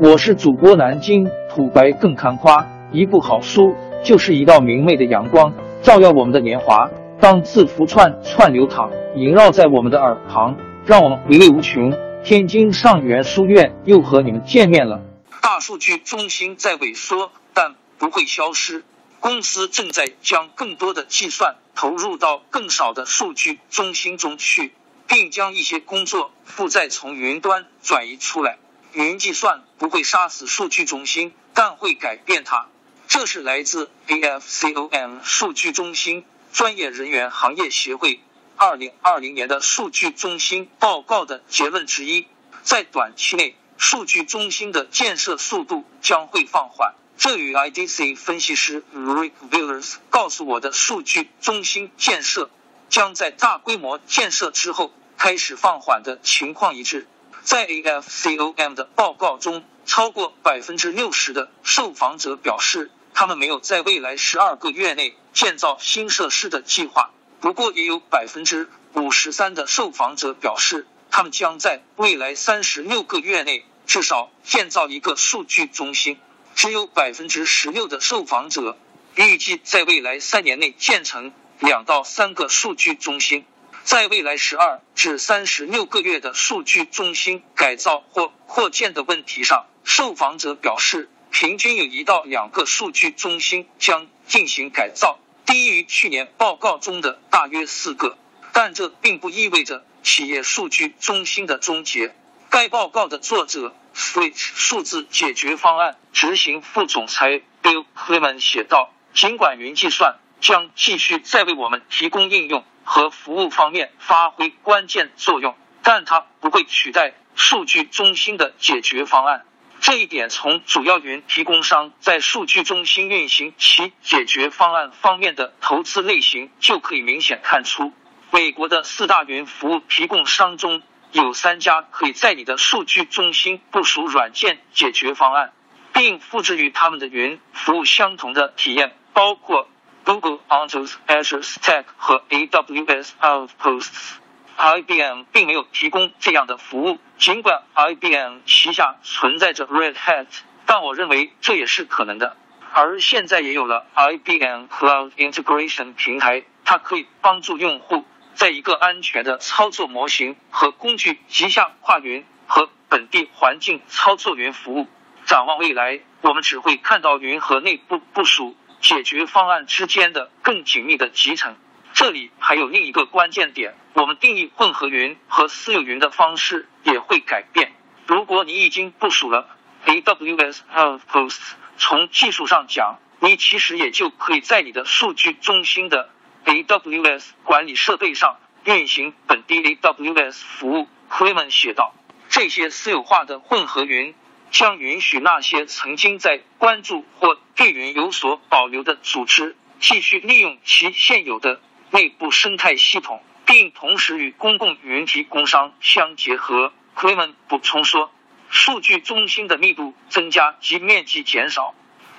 我是主播南京土白更看花，一部好书就是一道明媚的阳光，照耀我们的年华。当字符串串流淌，萦绕在我们的耳旁，让我们回味无穷。天津上元书院又和你们见面了。大数据中心在萎缩，但不会消失。公司正在将更多的计算投入到更少的数据中心中去，并将一些工作负载从云端转移出来。云计算不会杀死数据中心，但会改变它。这是来自 AFCOM 数据中心专业人员行业协会二零二零年的数据中心报告的结论之一。在短期内，数据中心的建设速度将会放缓。这与 IDC 分析师 Rick Villers 告诉我的数据中心建设将在大规模建设之后开始放缓的情况一致。在 AFCOM 的报告中，超过百分之六十的受访者表示，他们没有在未来十二个月内建造新设施的计划。不过，也有百分之五十三的受访者表示，他们将在未来三十六个月内至少建造一个数据中心。只有百分之十六的受访者预计在未来三年内建成两到三个数据中心。在未来十二至三十六个月的数据中心改造或扩建的问题上，受访者表示，平均有一到两个数据中心将进行改造，低于去年报告中的大约四个。但这并不意味着企业数据中心的终结。该报告的作者，Switch 数字解决方案执行副总裁 Bill Clement 写道：“尽管云计算将继续在为我们提供应用。”和服务方面发挥关键作用，但它不会取代数据中心的解决方案。这一点从主要云提供商在数据中心运行其解决方案方面的投资类型就可以明显看出。美国的四大云服务提供商中有三家可以在你的数据中心部署软件解决方案，并复制与他们的云服务相同的体验，包括。Google Ontos Azure Stack 和 AWS Outposts。IBM 并没有提供这样的服务，尽管 IBM 旗下存在着 Red Hat，但我认为这也是可能的。而现在也有了 IBM Cloud Integration 平台，它可以帮助用户在一个安全的操作模型和工具旗下跨云和本地环境操作云服务。展望未来，我们只会看到云和内部部署。解决方案之间的更紧密的集成，这里还有另一个关键点：我们定义混合云和私有云的方式也会改变。如果你已经部署了 AWS Outposts，从技术上讲，你其实也就可以在你的数据中心的 AWS 管理设备上运行本地 AWS 服务。奎门写道：“这些私有化的混合云。”将允许那些曾经在关注或对云有所保留的组织继续利用其现有的内部生态系统，并同时与公共云提供商相结合。克雷门补充说，数据中心的密度增加及面积减少。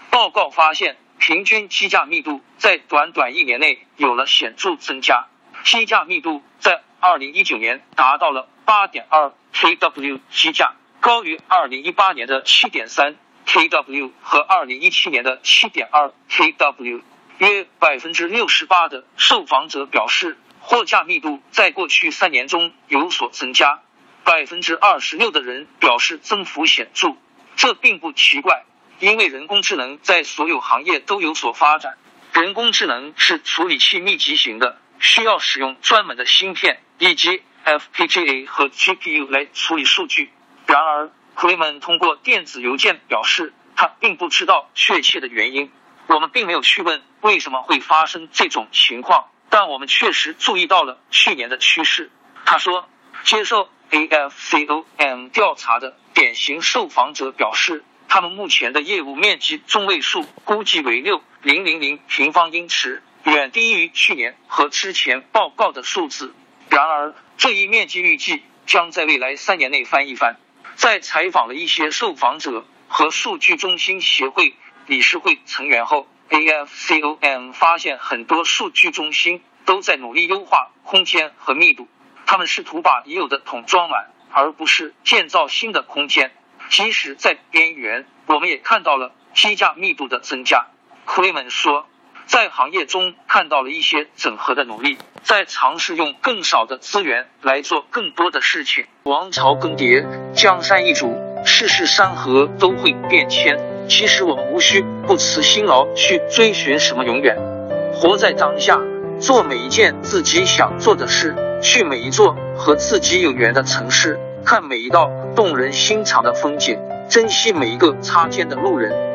报告发现，平均机架密度在短短一年内有了显著增加，机架密度在二零一九年达到了八点二 kW 机架。高于二零一八年的七点三 kW 和二零一七年的七点二 kW，约百分之六十八的受访者表示货架密度在过去三年中有所增加，百分之二十六的人表示增幅显著。这并不奇怪，因为人工智能在所有行业都有所发展。人工智能是处理器密集型的，需要使用专门的芯片以及 FPGA 和 GPU 来处理数据。然而，克雷门通过电子邮件表示，他并不知道确切的原因。我们并没有去问为什么会发生这种情况，但我们确实注意到了去年的趋势。他说，接受 AFCOM 调查的典型受访者表示，他们目前的业务面积中位数估计为六零零零平方英尺，远低于去年和之前报告的数字。然而，这一面积预计将在未来三年内翻一番。在采访了一些受访者和数据中心协会理事会成员后，AFCOM 发现很多数据中心都在努力优化空间和密度。他们试图把已有的桶装满，而不是建造新的空间。即使在边缘，我们也看到了批价密度的增加。克雷门说，在行业中看到了一些整合的努力，在尝试用更少的资源来做更多的事情。王朝更迭，江山易主，世事山河都会变迁。其实我们无需不辞辛劳去追寻什么永远，活在当下，做每一件自己想做的事，去每一座和自己有缘的城市，看每一道动人心肠的风景，珍惜每一个擦肩的路人。